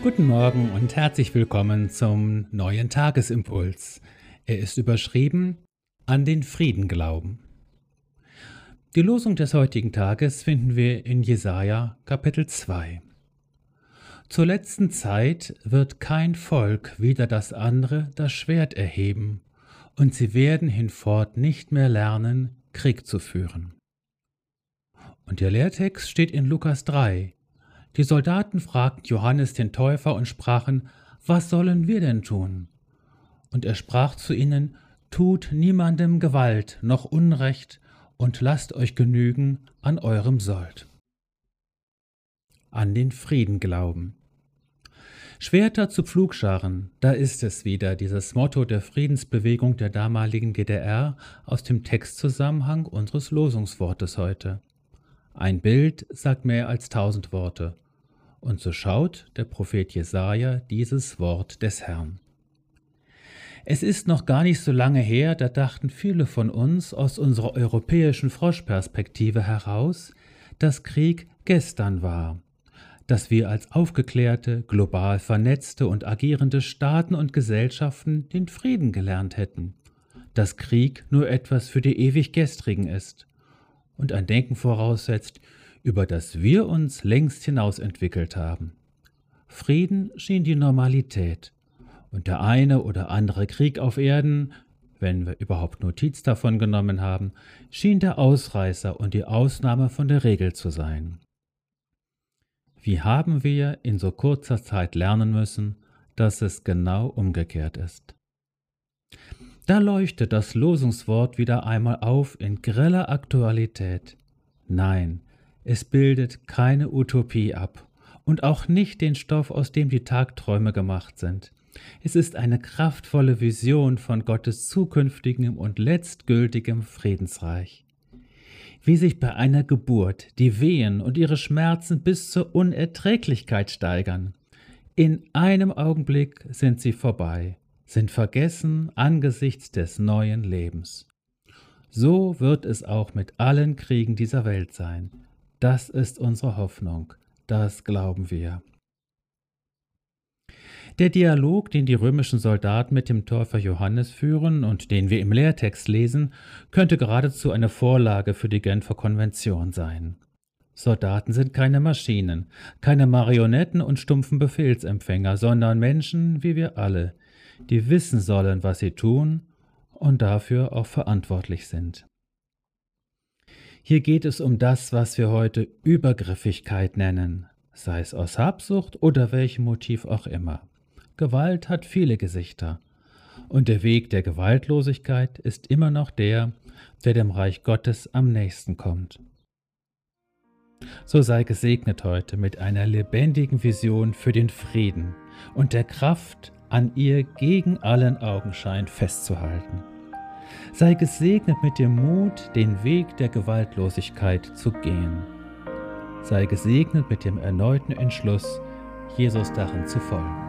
Guten Morgen und herzlich willkommen zum neuen Tagesimpuls. Er ist überschrieben An den Frieden glauben. Die Losung des heutigen Tages finden wir in Jesaja Kapitel 2. Zur letzten Zeit wird kein Volk wider das andere das Schwert erheben, und sie werden hinfort nicht mehr lernen, Krieg zu führen. Und der Lehrtext steht in Lukas 3, die Soldaten fragten Johannes den Täufer und sprachen, Was sollen wir denn tun? Und er sprach zu ihnen, Tut niemandem Gewalt noch Unrecht und lasst euch genügen an eurem Sold. An den Frieden glauben. Schwerter zu Pflugscharen, da ist es wieder, dieses Motto der Friedensbewegung der damaligen GDR aus dem Textzusammenhang unseres Losungswortes heute. Ein Bild sagt mehr als tausend Worte. Und so schaut der Prophet Jesaja dieses Wort des Herrn. Es ist noch gar nicht so lange her, da dachten viele von uns aus unserer europäischen Froschperspektive heraus, dass Krieg gestern war, dass wir als aufgeklärte, global vernetzte und agierende Staaten und Gesellschaften den Frieden gelernt hätten, dass Krieg nur etwas für die ewig Gestrigen ist und ein Denken voraussetzt, über das wir uns längst hinaus entwickelt haben. Frieden schien die Normalität, und der eine oder andere Krieg auf Erden, wenn wir überhaupt Notiz davon genommen haben, schien der Ausreißer und die Ausnahme von der Regel zu sein. Wie haben wir in so kurzer Zeit lernen müssen, dass es genau umgekehrt ist? Da leuchtet das Losungswort wieder einmal auf in greller Aktualität. Nein, es bildet keine Utopie ab und auch nicht den Stoff, aus dem die Tagträume gemacht sind. Es ist eine kraftvolle Vision von Gottes zukünftigem und letztgültigem Friedensreich. Wie sich bei einer Geburt die Wehen und ihre Schmerzen bis zur Unerträglichkeit steigern. In einem Augenblick sind sie vorbei sind vergessen angesichts des neuen Lebens. So wird es auch mit allen Kriegen dieser Welt sein. Das ist unsere Hoffnung, das glauben wir. Der Dialog, den die römischen Soldaten mit dem Täufer Johannes führen und den wir im Lehrtext lesen, könnte geradezu eine Vorlage für die Genfer Konvention sein. Soldaten sind keine Maschinen, keine Marionetten und stumpfen Befehlsempfänger, sondern Menschen wie wir alle, die wissen sollen, was sie tun und dafür auch verantwortlich sind. Hier geht es um das, was wir heute Übergriffigkeit nennen, sei es aus Habsucht oder welchem Motiv auch immer. Gewalt hat viele Gesichter, und der Weg der Gewaltlosigkeit ist immer noch der, der dem Reich Gottes am nächsten kommt. So sei gesegnet heute mit einer lebendigen Vision für den Frieden und der Kraft, an ihr gegen allen Augenschein festzuhalten. Sei gesegnet mit dem Mut, den Weg der Gewaltlosigkeit zu gehen. Sei gesegnet mit dem erneuten Entschluss, Jesus darin zu folgen.